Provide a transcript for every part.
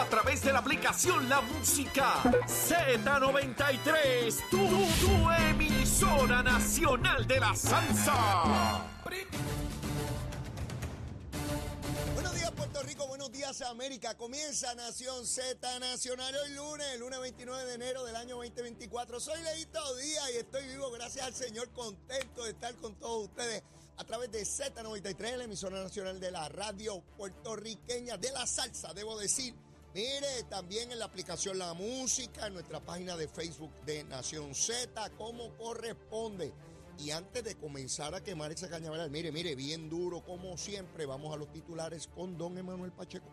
A través de la aplicación La Música Z93, tu, tu emisora nacional de la salsa. Buenos días Puerto Rico, buenos días América. Comienza Nación Z Nacional hoy lunes, el lunes 29 de enero del año 2024. Soy Leito Díaz y estoy vivo gracias al Señor, contento de estar con todos ustedes a través de Z93, la emisora nacional de la radio puertorriqueña de la salsa, debo decir. Mire, también en la aplicación La Música, en nuestra página de Facebook de Nación Z, como corresponde. Y antes de comenzar a quemar ese cañaveral, mire, mire, bien duro como siempre, vamos a los titulares con don Emanuel Pacheco.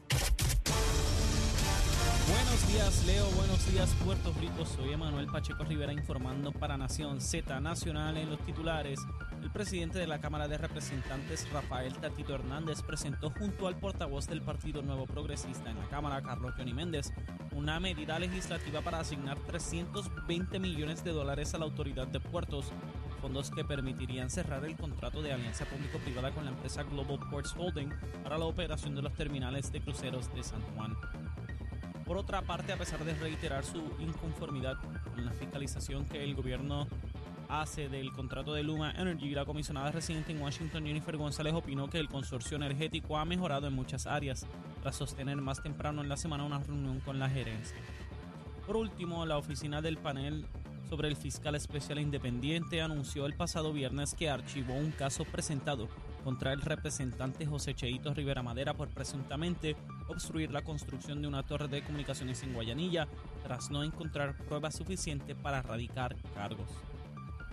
Buenos días, Leo. Buenos días, Puerto Rico. Soy Emanuel Pacheco Rivera informando para Nación Z Nacional en los titulares. El presidente de la Cámara de Representantes, Rafael Tatito Hernández, presentó junto al portavoz del Partido Nuevo Progresista en la Cámara, Carlos Johnny Méndez, una medida legislativa para asignar 320 millones de dólares a la Autoridad de Puertos, fondos que permitirían cerrar el contrato de alianza público-privada con la empresa Global Ports Holding para la operación de los terminales de cruceros de San Juan. Por otra parte, a pesar de reiterar su inconformidad con la fiscalización que el gobierno hace del contrato de Luma Energy, la comisionada residente en Washington, Jennifer González, opinó que el consorcio energético ha mejorado en muchas áreas, tras sostener más temprano en la semana una reunión con la gerencia. Por último, la oficina del panel sobre el fiscal especial independiente anunció el pasado viernes que archivó un caso presentado contra el representante José Cheito Rivera Madera por presuntamente obstruir la construcción de una torre de comunicaciones en Guayanilla tras no encontrar pruebas suficientes para radicar cargos.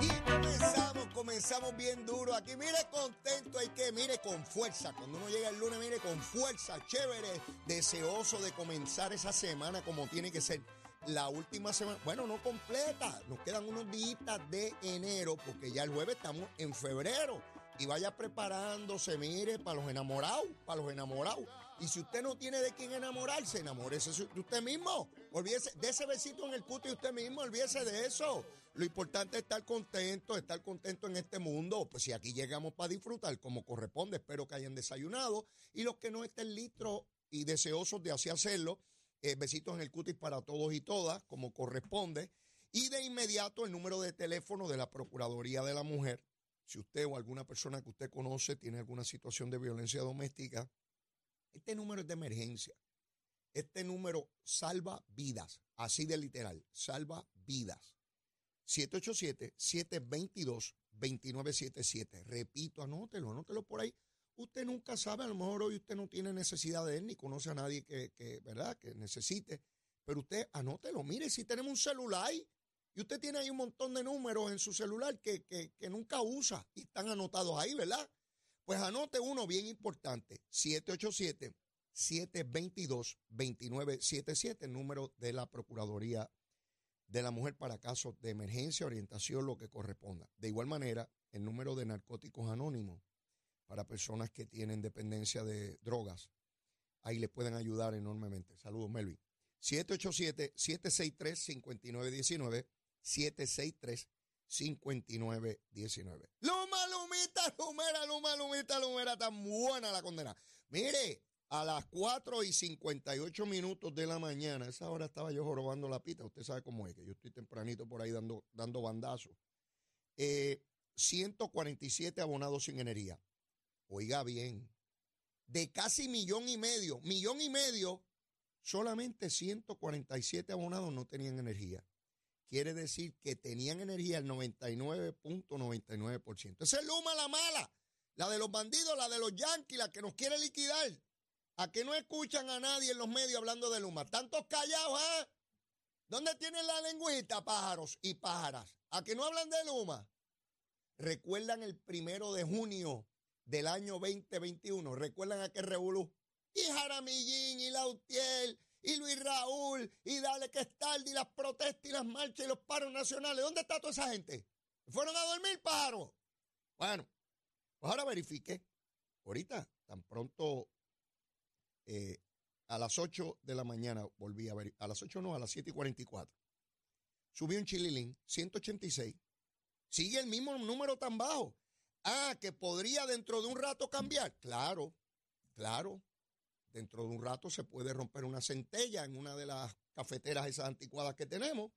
Y comenzamos, comenzamos bien duro aquí. Mire, contento, hay que, mire, con fuerza. Cuando uno llega el lunes, mire, con fuerza, chévere, deseoso de comenzar esa semana como tiene que ser. La última semana, bueno, no completa, nos quedan unos días de enero, porque ya el jueves estamos en febrero. Y vaya preparándose, mire, para los enamorados, para los enamorados. Y si usted no tiene de quién enamorarse, enamórese de usted mismo. Olvídese de ese besito en el cuto y usted mismo, olvídese de eso. Lo importante es estar contento, estar contento en este mundo. Pues si aquí llegamos para disfrutar como corresponde, espero que hayan desayunado. Y los que no estén listos y deseosos de así hacerlo, eh, besitos en el cutis para todos y todas, como corresponde. Y de inmediato el número de teléfono de la Procuraduría de la Mujer. Si usted o alguna persona que usted conoce tiene alguna situación de violencia doméstica, este número es de emergencia. Este número salva vidas, así de literal, salva vidas. 787-722-2977. Repito, anótelo, anótelo por ahí. Usted nunca sabe, a lo mejor hoy usted no tiene necesidad de él ni conoce a nadie que, que, ¿verdad? que necesite, pero usted anótelo. Mire, si tenemos un celular y usted tiene ahí un montón de números en su celular que, que, que nunca usa y están anotados ahí, ¿verdad? Pues anote uno bien importante, 787-722-2977, el número de la Procuraduría de la Mujer para casos de emergencia, orientación, lo que corresponda. De igual manera, el número de narcóticos anónimos para personas que tienen dependencia de drogas. Ahí les pueden ayudar enormemente. Saludos, Melvin. 787-763-5919, 763-5919. Luma, Lumita, Lumera, Luma, Lumita, Lumera, tan buena la condena. Mire, a las 4 y 58 minutos de la mañana, esa hora estaba yo jorobando la pita, usted sabe cómo es, que yo estoy tempranito por ahí dando, dando bandazos. Eh, 147 abonados sin energía. Oiga bien, de casi millón y medio, millón y medio, solamente 147 abonados no tenían energía. Quiere decir que tenían energía el 99.99%. Esa es Luma la mala. La de los bandidos, la de los yanquis, la que nos quiere liquidar. ¿A que no escuchan a nadie en los medios hablando de Luma? Tantos callados, ¿eh? ¿Dónde tienen la lengüita, pájaros y pájaras? ¿A que no hablan de Luma? ¿Recuerdan el primero de junio del año 2021? ¿Recuerdan aquel revolú? Y Jaramillín, y Lautiel, y Luis Raúl, y Dale que es tarde, y las protestas, y las marchas, y los paros nacionales. ¿Dónde está toda esa gente? ¿Fueron a dormir, pájaros? Bueno, pues ahora verifique. Ahorita, tan pronto eh, a las 8 de la mañana volví a ver, a las 8 no, a las 7 y 44. Subí un chililín, 186. Sigue el mismo número tan bajo. Ah, que podría dentro de un rato cambiar. Claro, claro. Dentro de un rato se puede romper una centella en una de las cafeteras esas anticuadas que tenemos.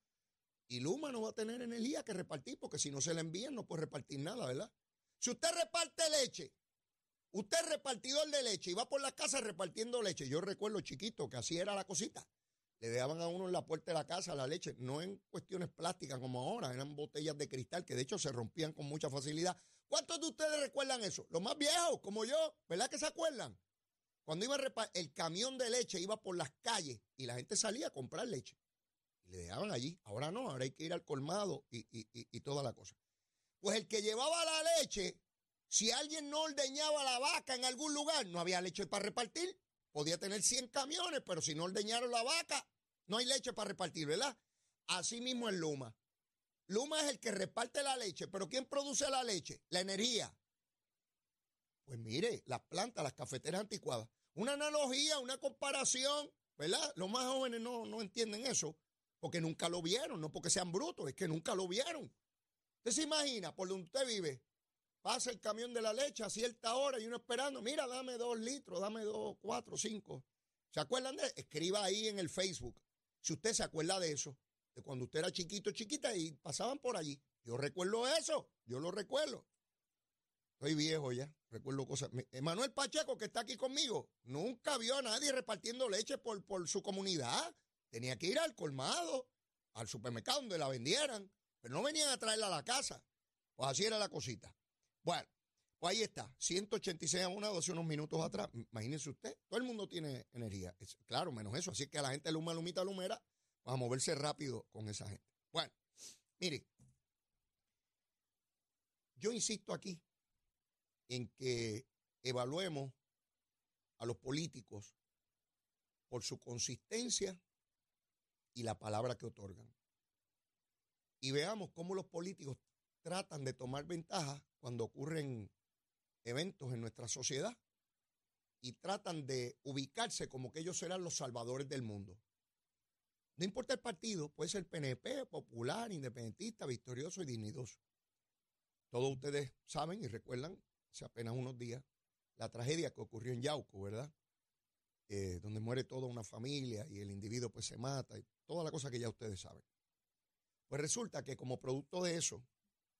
Y Luma no va a tener energía que repartir, porque si no se le envían no puede repartir nada, ¿verdad? Si usted reparte leche Usted es repartidor de leche y va por la casa repartiendo leche. Yo recuerdo chiquito que así era la cosita. Le dejaban a uno en la puerta de la casa la leche, no en cuestiones plásticas como ahora, eran botellas de cristal que de hecho se rompían con mucha facilidad. ¿Cuántos de ustedes recuerdan eso? Los más viejos, como yo, ¿verdad que se acuerdan? Cuando iba a el camión de leche iba por las calles y la gente salía a comprar leche. Y le dejaban allí. Ahora no, ahora hay que ir al colmado y, y toda la cosa. Pues el que llevaba la leche si alguien no ordeñaba la vaca en algún lugar, no había leche para repartir. Podía tener 100 camiones, pero si no ordeñaron la vaca, no hay leche para repartir, ¿verdad? Así mismo es Luma. Luma es el que reparte la leche, pero ¿quién produce la leche? La energía. Pues mire, las plantas, las cafeteras anticuadas. Una analogía, una comparación, ¿verdad? Los más jóvenes no, no entienden eso, porque nunca lo vieron, no porque sean brutos, es que nunca lo vieron. Usted se imagina, por donde usted vive, Pasa el camión de la leche a cierta hora y uno esperando, mira, dame dos litros, dame dos, cuatro, cinco. ¿Se acuerdan de? Escriba ahí en el Facebook. Si usted se acuerda de eso, de cuando usted era chiquito, chiquita y pasaban por allí. Yo recuerdo eso, yo lo recuerdo. Estoy viejo ya, recuerdo cosas. Emanuel Pacheco, que está aquí conmigo, nunca vio a nadie repartiendo leche por, por su comunidad. Tenía que ir al colmado, al supermercado donde la vendieran, pero no venían a traerla a la casa. Pues así era la cosita. Bueno, pues ahí está, 186 a una, 12 unos minutos atrás. Imagínense usted, todo el mundo tiene energía. claro, menos eso. Así que a la gente luma, lumita, lumera, va a moverse rápido con esa gente. Bueno, mire, yo insisto aquí en que evaluemos a los políticos por su consistencia y la palabra que otorgan. Y veamos cómo los políticos tratan de tomar ventaja cuando ocurren eventos en nuestra sociedad y tratan de ubicarse como que ellos serán los salvadores del mundo. No importa el partido, puede ser PNP, popular, independentista, victorioso y dignidoso. Todos ustedes saben y recuerdan, hace apenas unos días, la tragedia que ocurrió en Yauco, ¿verdad? Eh, donde muere toda una familia y el individuo pues se mata y toda la cosa que ya ustedes saben. Pues resulta que como producto de eso,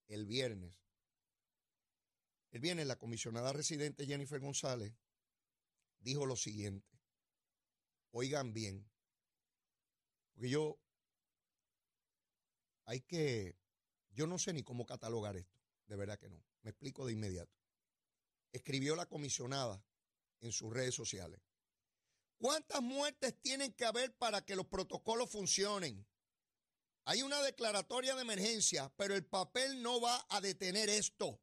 el viernes el viernes la comisionada residente Jennifer González dijo lo siguiente. Oigan bien, porque yo hay que, yo no sé ni cómo catalogar esto, de verdad que no, me explico de inmediato. Escribió la comisionada en sus redes sociales. ¿Cuántas muertes tienen que haber para que los protocolos funcionen? Hay una declaratoria de emergencia, pero el papel no va a detener esto.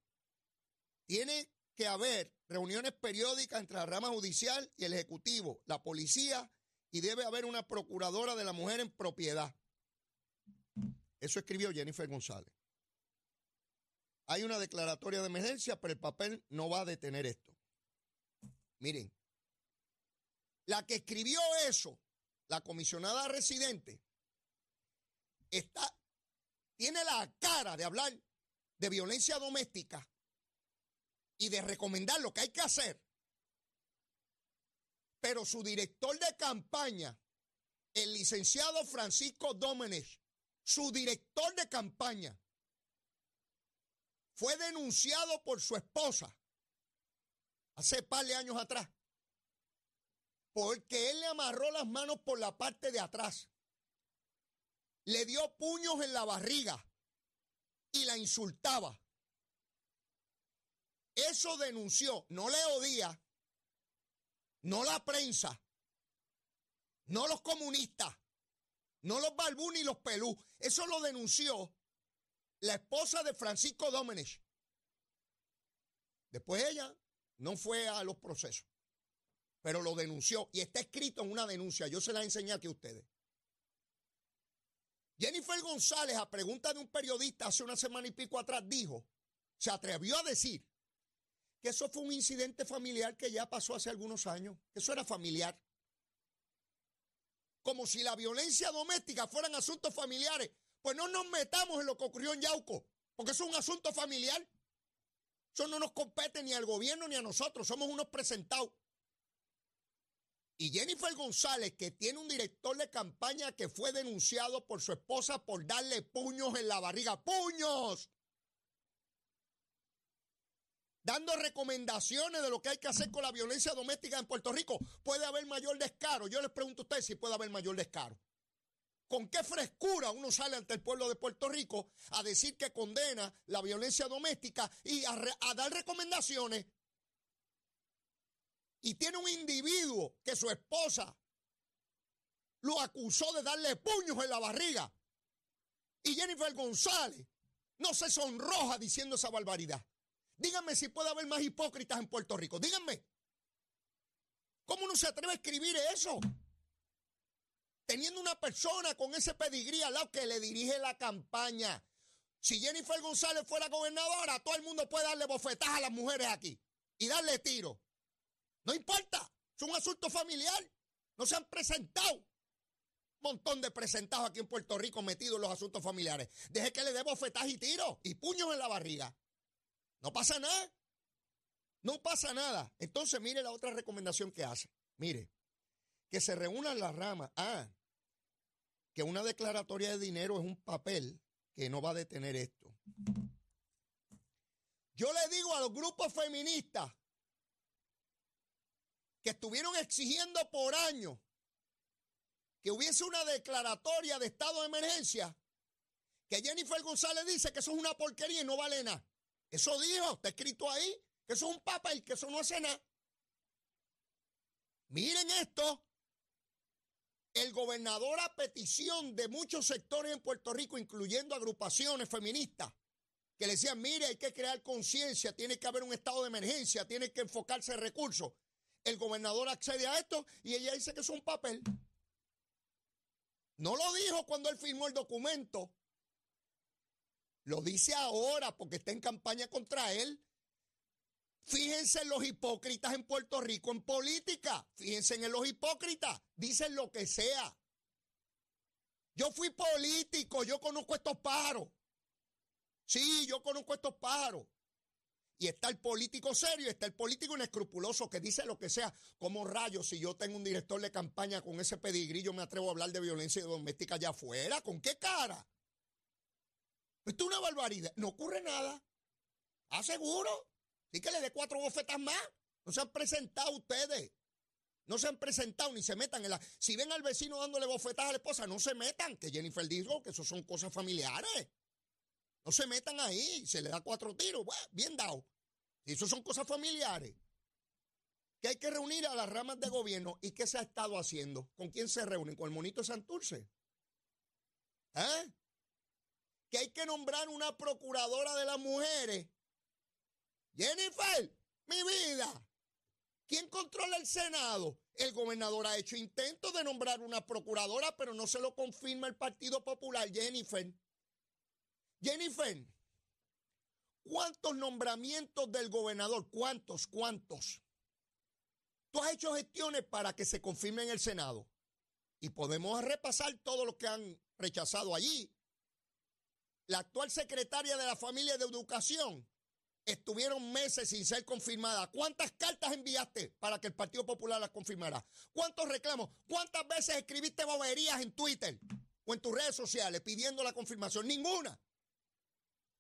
Tiene que haber reuniones periódicas entre la rama judicial y el Ejecutivo, la policía, y debe haber una procuradora de la mujer en propiedad. Eso escribió Jennifer González. Hay una declaratoria de emergencia, pero el papel no va a detener esto. Miren, la que escribió eso, la comisionada residente, está, tiene la cara de hablar de violencia doméstica y de recomendar lo que hay que hacer. Pero su director de campaña, el licenciado Francisco Domenech, su director de campaña, fue denunciado por su esposa hace par de años atrás, porque él le amarró las manos por la parte de atrás, le dio puños en la barriga y la insultaba. Eso denunció, no Leo Díaz, no la prensa, no los comunistas, no los Balbú ni los Pelú. Eso lo denunció la esposa de Francisco Domenech. Después ella no fue a los procesos, pero lo denunció y está escrito en una denuncia. Yo se la enseñé aquí a ustedes. Jennifer González, a pregunta de un periodista hace una semana y pico atrás, dijo, se atrevió a decir que eso fue un incidente familiar que ya pasó hace algunos años, que eso era familiar. Como si la violencia doméstica fueran asuntos familiares. Pues no nos metamos en lo que ocurrió en Yauco, porque eso es un asunto familiar. Eso no nos compete ni al gobierno ni a nosotros, somos unos presentados. Y Jennifer González, que tiene un director de campaña que fue denunciado por su esposa por darle puños en la barriga. ¡Puños! Dando recomendaciones de lo que hay que hacer con la violencia doméstica en Puerto Rico. ¿Puede haber mayor descaro? Yo les pregunto a ustedes si puede haber mayor descaro. ¿Con qué frescura uno sale ante el pueblo de Puerto Rico a decir que condena la violencia doméstica y a, a dar recomendaciones y tiene un individuo que su esposa lo acusó de darle puños en la barriga. Y Jennifer González no se sonroja diciendo esa barbaridad. Díganme si puede haber más hipócritas en Puerto Rico. Díganme. ¿Cómo uno se atreve a escribir eso? Teniendo una persona con ese pedigrí al lado que le dirige la campaña. Si Jennifer González fuera gobernadora, todo el mundo puede darle bofetadas a las mujeres aquí y darle tiro. No importa, es un asunto familiar. No se han presentado. Un montón de presentados aquí en Puerto Rico metidos en los asuntos familiares. Deje que le dé bofetadas y tiros y puños en la barriga. No pasa nada. No pasa nada. Entonces, mire la otra recomendación que hace. Mire, que se reúnan las ramas. Ah, que una declaratoria de dinero es un papel que no va a detener esto. Yo le digo a los grupos feministas que estuvieron exigiendo por años que hubiese una declaratoria de estado de emergencia, que Jennifer González dice que eso es una porquería y no vale nada. Eso dijo, está escrito ahí, que eso es un papel, que eso no hace nada. Miren esto. El gobernador a petición de muchos sectores en Puerto Rico, incluyendo agrupaciones feministas, que le decían, mire, hay que crear conciencia, tiene que haber un estado de emergencia, tiene que enfocarse en recursos. El gobernador accede a esto y ella dice que es un papel. No lo dijo cuando él firmó el documento. Lo dice ahora porque está en campaña contra él. Fíjense en los hipócritas en Puerto Rico en política. Fíjense en los hipócritas. Dicen lo que sea. Yo fui político, yo conozco estos pájaros. Sí, yo conozco estos pájaros. Y está el político serio, está el político inescrupuloso que dice lo que sea. Como rayos, si yo tengo un director de campaña con ese pedigrí, me atrevo a hablar de violencia doméstica allá afuera. ¿Con qué cara? Esto es una barbaridad. No ocurre nada. ¿Aseguro? Sí que le dé cuatro bofetas más. No se han presentado ustedes. No se han presentado ni se metan en la. Si ven al vecino dándole bofetas a la esposa, no se metan. Que Jennifer dijo que eso son cosas familiares. No se metan ahí. Se le da cuatro tiros. Bien dado. Eso son cosas familiares, que hay que reunir a las ramas de gobierno. ¿Y qué se ha estado haciendo? ¿Con quién se reúnen? ¿Con el monito Santurce? ¿Eh? Que hay que nombrar una procuradora de las mujeres. Jennifer, mi vida. ¿Quién controla el Senado? El gobernador ha hecho intentos de nombrar una procuradora, pero no se lo confirma el Partido Popular. Jennifer. Jennifer, ¿Cuántos nombramientos del gobernador? ¿Cuántos? ¿Cuántos? Tú has hecho gestiones para que se confirme en el Senado. Y podemos repasar todo lo que han rechazado allí. La actual secretaria de la familia de educación estuvieron meses sin ser confirmada. ¿Cuántas cartas enviaste para que el Partido Popular las confirmara? ¿Cuántos reclamos? ¿Cuántas veces escribiste boberías en Twitter o en tus redes sociales pidiendo la confirmación? Ninguna.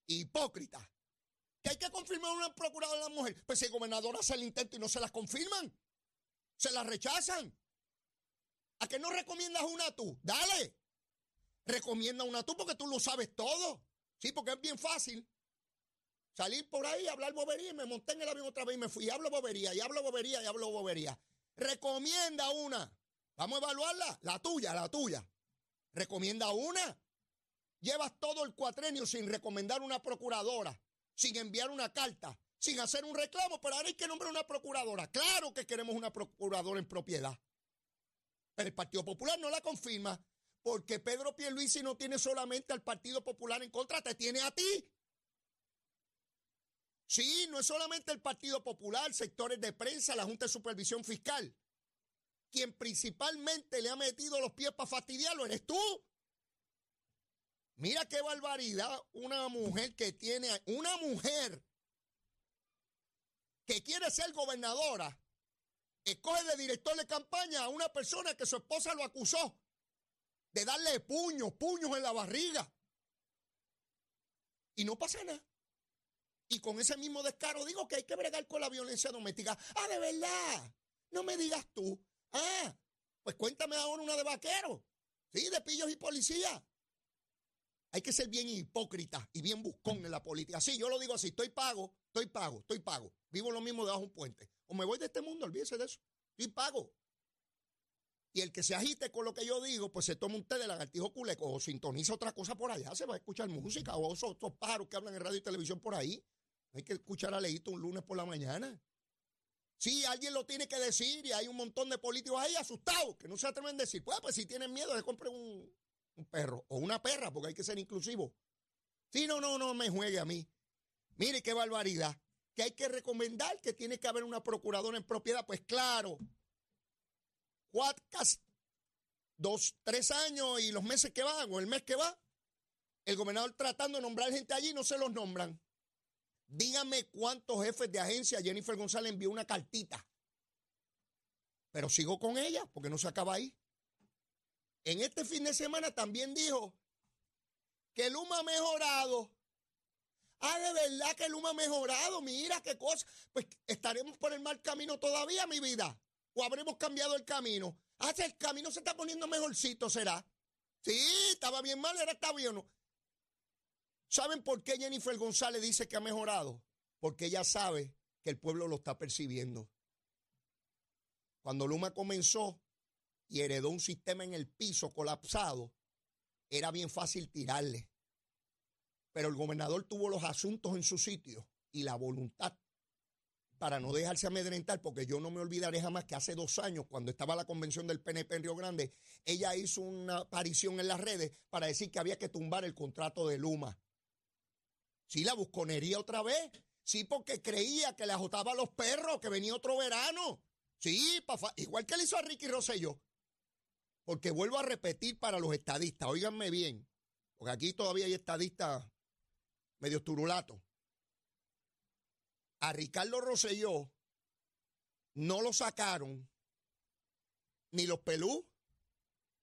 Hipócrita que hay que confirmar una procuradora de la mujer. Pues si el gobernador hace el intento y no se las confirman, se las rechazan. ¿A qué no recomiendas una tú? Dale. Recomienda una tú porque tú lo sabes todo. Sí, porque es bien fácil. Salir por ahí, hablar bobería y me monté en el avión otra vez y me fui. Y hablo bobería, y hablo bobería, y hablo bobería. Recomienda una. Vamos a evaluarla. La tuya, la tuya. Recomienda una. Llevas todo el cuatrenio sin recomendar una procuradora, sin enviar una carta, sin hacer un reclamo, pero ahora hay que nombrar una procuradora. Claro que queremos una procuradora en propiedad. Pero el Partido Popular no la confirma porque Pedro Pierluisi no tiene solamente al Partido Popular en contra, te tiene a ti. Sí, no es solamente el Partido Popular, sectores de prensa, la Junta de Supervisión Fiscal. Quien principalmente le ha metido los pies para fastidiarlo eres tú. Mira qué barbaridad una mujer que tiene, una mujer que quiere ser gobernadora, escoge de director de campaña a una persona que su esposa lo acusó de darle puños, puños en la barriga. Y no pasa nada. Y con ese mismo descaro digo que hay que bregar con la violencia doméstica. Ah, de verdad. No me digas tú. Ah, pues cuéntame ahora una de vaquero. Sí, de pillos y policía. Hay que ser bien hipócrita y bien buscón en la política. Sí, yo lo digo así, estoy pago, estoy pago, estoy pago. Vivo lo mismo debajo de un puente. O me voy de este mundo, olvídese de eso. Estoy pago. Y el que se agite con lo que yo digo, pues se toma un té de lagartijo culeco o sintoniza otra cosa por allá, se va a escuchar música o esos otros pájaros que hablan en radio y televisión por ahí. Hay que escuchar a Leito un lunes por la mañana. Sí, alguien lo tiene que decir y hay un montón de políticos ahí asustados que no se atreven a decir, pues, pues si tienen miedo, de compre un, un perro o una perra, porque hay que ser inclusivo. Sí, no, no, no me juegue a mí. Mire qué barbaridad. Que hay que recomendar que tiene que haber una procuradora en propiedad. Pues claro, Huatcas, dos, tres años y los meses que van o el mes que va, el gobernador tratando de nombrar gente allí no se los nombran. Dígame cuántos jefes de agencia Jennifer González envió una cartita. Pero sigo con ella porque no se acaba ahí. En este fin de semana también dijo que Luma ha mejorado. Ah, de verdad que Luma ha mejorado. Mira qué cosa. Pues estaremos por el mal camino todavía, mi vida o habremos cambiado el camino. Ah, el camino se está poniendo mejorcito, ¿será? Sí, estaba bien mal, era está bien. ¿Saben por qué Jennifer González dice que ha mejorado? Porque ella sabe que el pueblo lo está percibiendo. Cuando Luma comenzó y heredó un sistema en el piso colapsado, era bien fácil tirarle. Pero el gobernador tuvo los asuntos en su sitio y la voluntad para no dejarse amedrentar, porque yo no me olvidaré jamás que hace dos años, cuando estaba la convención del PNP en Río Grande, ella hizo una aparición en las redes para decir que había que tumbar el contrato de Luma. Sí, la busconería otra vez. Sí, porque creía que le ajotaba a los perros, que venía otro verano. Sí, igual que le hizo a Ricky Rosselló. Porque vuelvo a repetir para los estadistas, óiganme bien, porque aquí todavía hay estadistas medio turulatos a Ricardo Rosselló no lo sacaron ni los pelú,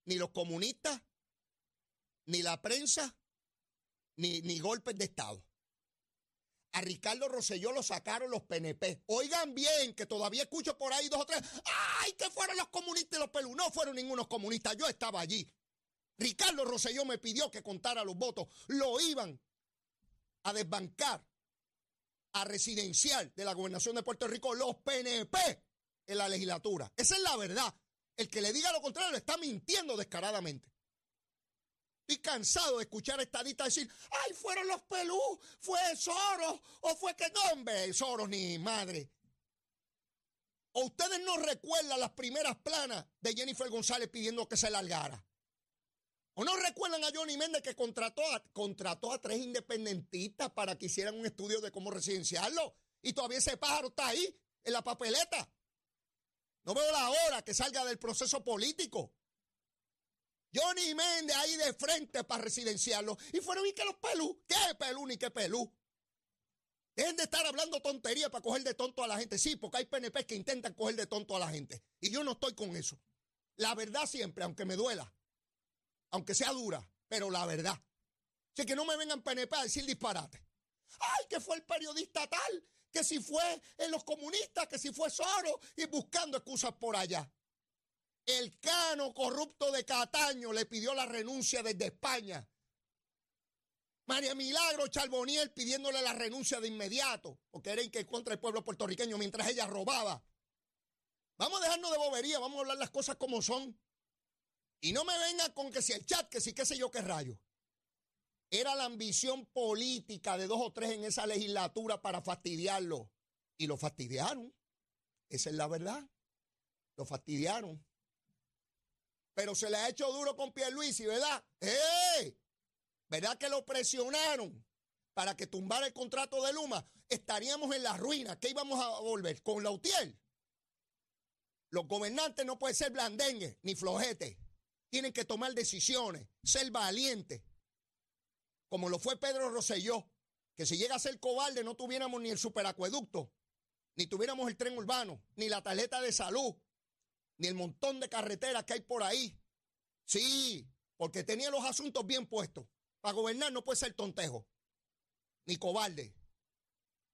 ni los comunistas, ni la prensa, ni, ni golpes de Estado. A Ricardo Rosselló lo sacaron los PNP. Oigan bien, que todavía escucho por ahí dos o tres. ¡Ay, que fueron los comunistas y los pelú! No fueron ningunos comunistas, yo estaba allí. Ricardo Rosselló me pidió que contara los votos. Lo iban a desbancar a residencial de la gobernación de Puerto Rico los PNP en la legislatura. Esa es la verdad. El que le diga lo contrario le está mintiendo descaradamente. Estoy cansado de escuchar estadistas decir, ay, fueron los pelú, fue Soros, o fue que hombre, Soros ni madre. ¿O ustedes no recuerdan las primeras planas de Jennifer González pidiendo que se largara? ¿O no recuerdan a Johnny Méndez que contrató a, contrató a tres independentistas para que hicieran un estudio de cómo residenciarlo? Y todavía ese pájaro está ahí, en la papeleta. No veo la hora que salga del proceso político. Johnny Méndez ahí de frente para residenciarlo. Y fueron y que los pelú. ¿Qué pelú ni qué pelú? Dejen de estar hablando tontería para coger de tonto a la gente. Sí, porque hay PNP que intentan coger de tonto a la gente. Y yo no estoy con eso. La verdad siempre, aunque me duela aunque sea dura, pero la verdad. Así que no me vengan PNP a decir disparate. Ay, que fue el periodista tal, que si fue en los comunistas, que si fue Soro, y buscando excusas por allá. El cano corrupto de Cataño le pidió la renuncia desde España. María Milagro Charboniel pidiéndole la renuncia de inmediato, porque era que contra el pueblo puertorriqueño mientras ella robaba. Vamos a dejarnos de bobería, vamos a hablar las cosas como son. Y no me venga con que si el chat, que si qué sé yo qué rayo. Era la ambición política de dos o tres en esa legislatura para fastidiarlo. Y lo fastidiaron. Esa es la verdad. Lo fastidiaron. Pero se le ha hecho duro con Pierluisi, ¿verdad? ¡Eh! ¿Verdad que lo presionaron para que tumbara el contrato de Luma? Estaríamos en la ruina. ¿Qué íbamos a volver? ¿Con la UTIEL? Los gobernantes no pueden ser blandengues ni flojetes. Tienen que tomar decisiones, ser valientes. Como lo fue Pedro Rosselló, que si llega a ser cobarde no tuviéramos ni el superacueducto, ni tuviéramos el tren urbano, ni la tarjeta de salud, ni el montón de carreteras que hay por ahí. Sí, porque tenía los asuntos bien puestos. Para gobernar no puede ser tontejo, ni cobarde.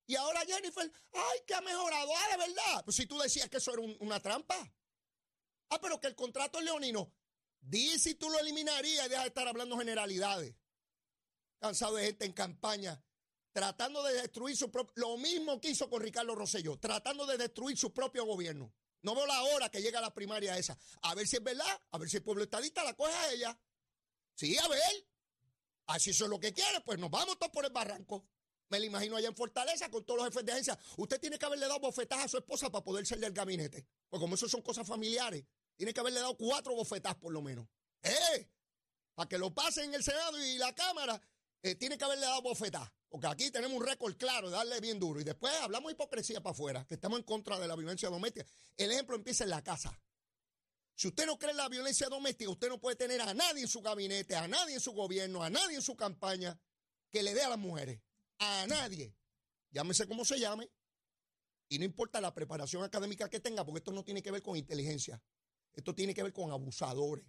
Y ahora Jennifer, ay, que ha mejorado. Ah, de verdad. Pues si tú decías que eso era una trampa. Ah, pero que el contrato es leonino. Di si tú lo eliminarías y deja de estar hablando generalidades. Cansado de gente en campaña tratando de destruir su propio. Lo mismo que hizo con Ricardo Rosselló, tratando de destruir su propio gobierno. No veo la hora que llega la primaria esa. A ver si es verdad, a ver si el pueblo estadista la coge a ella. Sí, a ver. Así eso es lo que quiere, pues nos vamos todos por el barranco. Me lo imagino allá en Fortaleza con todos los jefes de agencia. Usted tiene que haberle dado bofetadas a su esposa para poder salir del gabinete. Pues como eso son cosas familiares, tiene que haberle dado cuatro bofetadas por lo menos. ¡Eh! Para que lo pasen en el Senado y la Cámara, eh, tiene que haberle dado bofetadas. Porque aquí tenemos un récord claro de darle bien duro. Y después hablamos hipocresía para afuera, que estamos en contra de la violencia doméstica. El ejemplo empieza en la casa. Si usted no cree en la violencia doméstica, usted no puede tener a nadie en su gabinete, a nadie en su gobierno, a nadie en su campaña que le dé a las mujeres. A nadie. Llámese como se llame. Y no importa la preparación académica que tenga, porque esto no tiene que ver con inteligencia. Esto tiene que ver con abusadores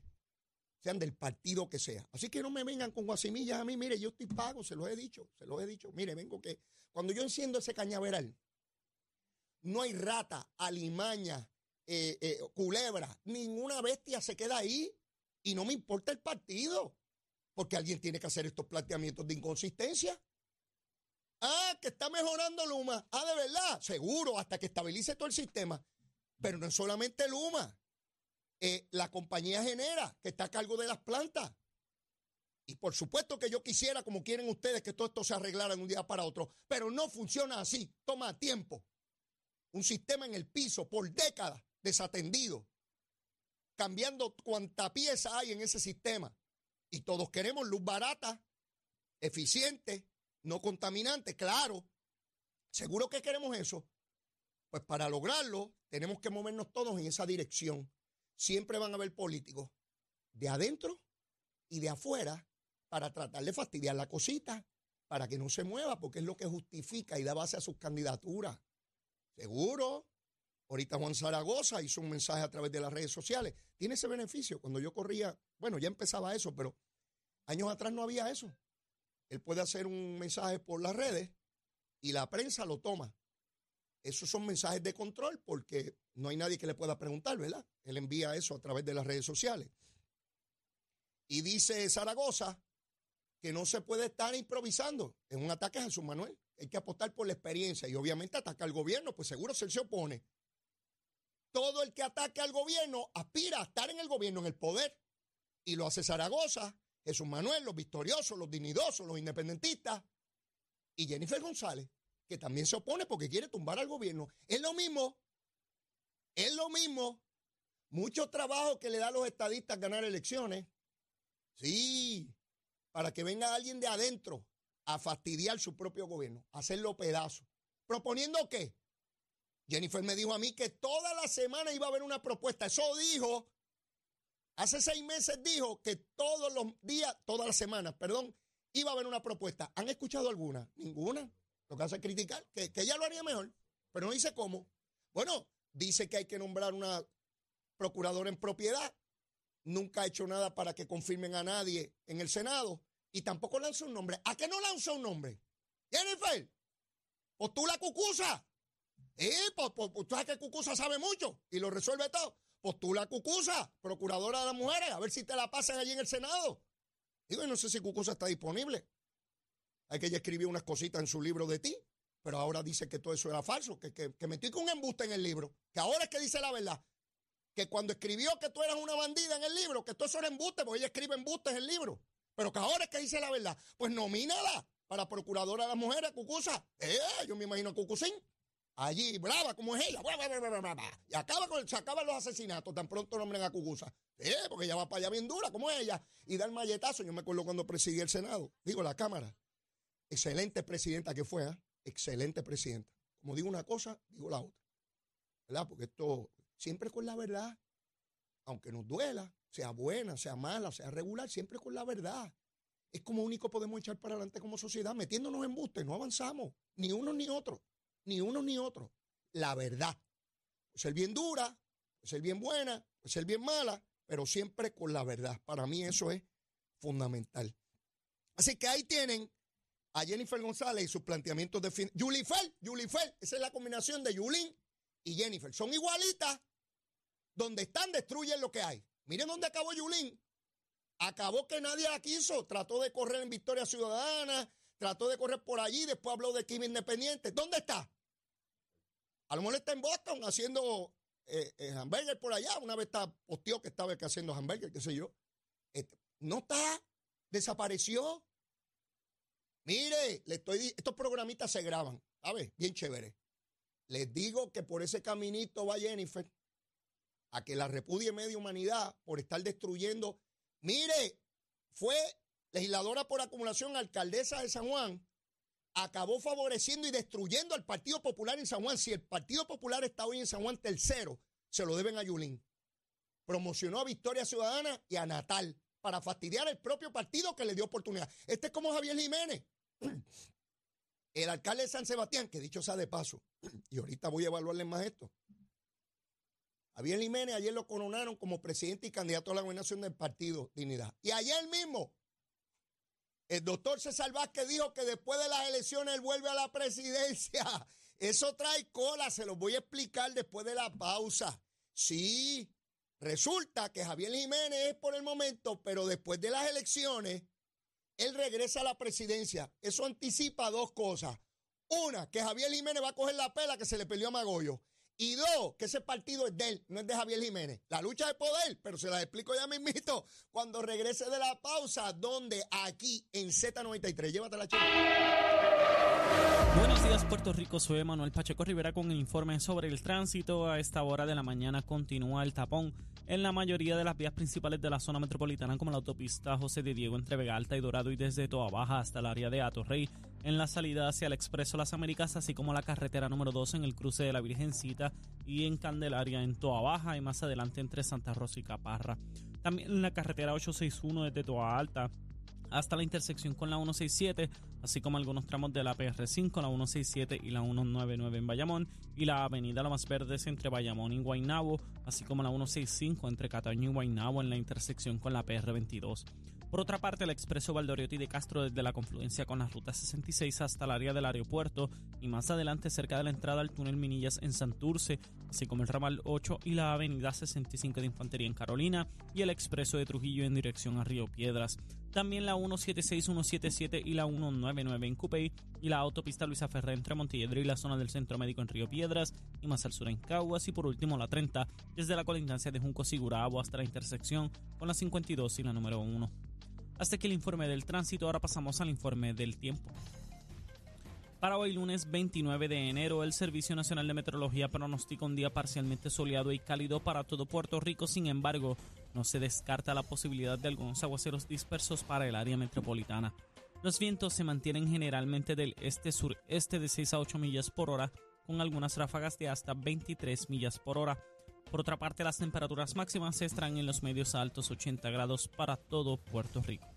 sean del partido que sea. Así que no me vengan con guasimillas a mí, mire, yo estoy pago, se lo he dicho, se lo he dicho. Mire, vengo que cuando yo enciendo ese cañaveral, no hay rata, alimaña, eh, eh, culebra, ninguna bestia se queda ahí y no me importa el partido, porque alguien tiene que hacer estos planteamientos de inconsistencia. Ah, que está mejorando Luma. Ah, de verdad, seguro, hasta que estabilice todo el sistema. Pero no es solamente Luma. Eh, la compañía genera, que está a cargo de las plantas. Y por supuesto que yo quisiera, como quieren ustedes, que todo esto se arreglara de un día para otro, pero no funciona así, toma tiempo. Un sistema en el piso por décadas desatendido, cambiando cuanta pieza hay en ese sistema. Y todos queremos luz barata, eficiente, no contaminante, claro. Seguro que queremos eso. Pues para lograrlo tenemos que movernos todos en esa dirección siempre van a haber políticos de adentro y de afuera para tratar de fastidiar la cosita, para que no se mueva, porque es lo que justifica y da base a sus candidaturas. Seguro. Ahorita Juan Zaragoza hizo un mensaje a través de las redes sociales. Tiene ese beneficio. Cuando yo corría, bueno, ya empezaba eso, pero años atrás no había eso. Él puede hacer un mensaje por las redes y la prensa lo toma. Esos son mensajes de control porque no hay nadie que le pueda preguntar, ¿verdad? Él envía eso a través de las redes sociales. Y dice Zaragoza que no se puede estar improvisando. Es un ataque a Jesús Manuel. Hay que apostar por la experiencia y obviamente ataca al gobierno, pues seguro se, se opone. Todo el que ataque al gobierno aspira a estar en el gobierno, en el poder. Y lo hace Zaragoza, Jesús Manuel, los victoriosos, los dignidosos, los independentistas. Y Jennifer González, que también se opone porque quiere tumbar al gobierno. Es lo mismo. Es lo mismo. Mucho trabajo que le da a los estadistas ganar elecciones. Sí, para que venga alguien de adentro a fastidiar su propio gobierno, hacerlo pedazo. ¿Proponiendo qué? Jennifer me dijo a mí que toda la semana iba a haber una propuesta. Eso dijo, hace seis meses dijo que todos los días, todas las semanas, perdón, iba a haber una propuesta. ¿Han escuchado alguna? Ninguna. Lo que hace es criticar, que, que ella lo haría mejor, pero no dice cómo. Bueno, dice que hay que nombrar una procuradora en propiedad. Nunca ha hecho nada para que confirmen a nadie en el Senado y tampoco lanza un nombre. ¿A qué no lanza un nombre? Jennifer, postula Cucusa. Eh, pues, pues, pues, tú sabes que Cucusa sabe mucho y lo resuelve todo. Postula Cucusa, procuradora de las mujeres, a ver si te la pasan allí en el Senado. Digo, no sé si Cucusa está disponible. Hay que ella escribió unas cositas en su libro de ti, pero ahora dice que todo eso era falso, que, que, que metí con un embuste en el libro, que ahora es que dice la verdad. Que cuando escribió que tú eras una bandida en el libro, que todo eso era embuste, porque ella escribe embustes en el libro. Pero que ahora es que dice la verdad. Pues nomínala para procuradora de las mujeres, Cucusa. Eh, yo me imagino a Cucucín. Allí, brava como es ella. Y acaba con, se acaban los asesinatos. Tan pronto nombren a Cucusa. Eh, porque ella va para allá bien dura, como ella. Y da el malletazo. Yo me acuerdo cuando presidí el Senado. Digo, la Cámara. Excelente presidenta que fue, ¿eh? Excelente presidenta. Como digo una cosa, digo la otra. ¿Verdad? Porque esto siempre con la verdad. Aunque nos duela, sea buena, sea mala, sea regular, siempre con la verdad. Es como único podemos echar para adelante como sociedad, metiéndonos en buste, no avanzamos, ni uno ni otro, ni uno ni otro. La verdad. Puede ser bien dura, puede ser bien buena, puede ser bien mala, pero siempre con la verdad. Para mí eso es fundamental. Así que ahí tienen a Jennifer González y sus planteamientos de fin. Yulifel, Yulifel, esa es la combinación de Yulín y Jennifer. Son igualitas. Donde están, destruyen lo que hay. Miren dónde acabó Yulín. Acabó que nadie la quiso. Trató de correr en Victoria Ciudadana, trató de correr por allí, después habló de Kim Independiente. ¿Dónde está? A lo mejor está en Boston haciendo eh, eh, hamburger por allá. Una vez está, posteó que estaba haciendo hamburger, qué sé yo. Este, no está, desapareció. Mire, le estoy, estos programitas se graban, ¿sabes? Bien chévere. Les digo que por ese caminito va Jennifer a que la repudie media humanidad por estar destruyendo. Mire, fue legisladora por acumulación, alcaldesa de San Juan, acabó favoreciendo y destruyendo al Partido Popular en San Juan. Si el Partido Popular está hoy en San Juan tercero, se lo deben a Yulín. Promocionó a Victoria Ciudadana y a Natal para fastidiar el propio partido que le dio oportunidad. Este es como Javier Jiménez. El alcalde de San Sebastián, que dicho sea de paso, y ahorita voy a evaluarle más esto. Javier Jiménez ayer lo coronaron como presidente y candidato a la gobernación del partido Dignidad. Y ayer mismo, el doctor César Vázquez dijo que después de las elecciones él vuelve a la presidencia. Eso trae cola, se los voy a explicar después de la pausa. Sí, resulta que Javier Jiménez es por el momento, pero después de las elecciones, él regresa a la presidencia. Eso anticipa dos cosas. Una, que Javier Jiménez va a coger la pela que se le peleó a Magollo. Y dos, que ese partido es de él, no es de Javier Jiménez. La lucha de poder, pero se la explico ya mismito cuando regrese de la pausa, donde aquí en Z93. Llévatela, chica. Puerto Rico. Soy Manuel Pacheco Rivera con el informe sobre el tránsito. A esta hora de la mañana continúa el tapón en la mayoría de las vías principales de la zona metropolitana, como la autopista José de Diego entre Vega Alta y Dorado y desde Toa Baja hasta el área de Atorrey, en la salida hacia el Expreso Las Américas, así como la carretera número 2 en el cruce de la Virgencita y en Candelaria en Toa Baja y más adelante entre Santa Rosa y Caparra. También en la carretera 861 desde Toa Alta hasta la intersección con la 167, así como algunos tramos de la PR5, la 167 y la 199 en Bayamón, y la avenida Lomas Verdes entre Bayamón y Guaynabo, así como la 165 entre Cataño y Guaynabo en la intersección con la PR22. Por otra parte, el expreso Valdoriotti de Castro desde la confluencia con la ruta 66 hasta el área del aeropuerto y más adelante cerca de la entrada al túnel Minillas en Santurce, así como el ramal 8 y la avenida 65 de Infantería en Carolina y el expreso de Trujillo en dirección a Río Piedras. También la 176, 177 y la 199 en Cupey y la autopista Luisa Ferré entre Montelledro y la zona del Centro Médico en Río Piedras y más al sur en Caguas y por último la 30 desde la colindancia de Junco Sigurabo hasta la intersección con la 52 y la número 1. Hasta aquí el informe del tránsito, ahora pasamos al informe del tiempo. Para hoy lunes 29 de enero, el Servicio Nacional de Meteorología pronostica un día parcialmente soleado y cálido para todo Puerto Rico, sin embargo, no se descarta la posibilidad de algunos aguaceros dispersos para el área metropolitana. Los vientos se mantienen generalmente del este-sureste de 6 a 8 millas por hora, con algunas ráfagas de hasta 23 millas por hora. Por otra parte, las temperaturas máximas se estarán en los medios altos 80 grados para todo Puerto Rico.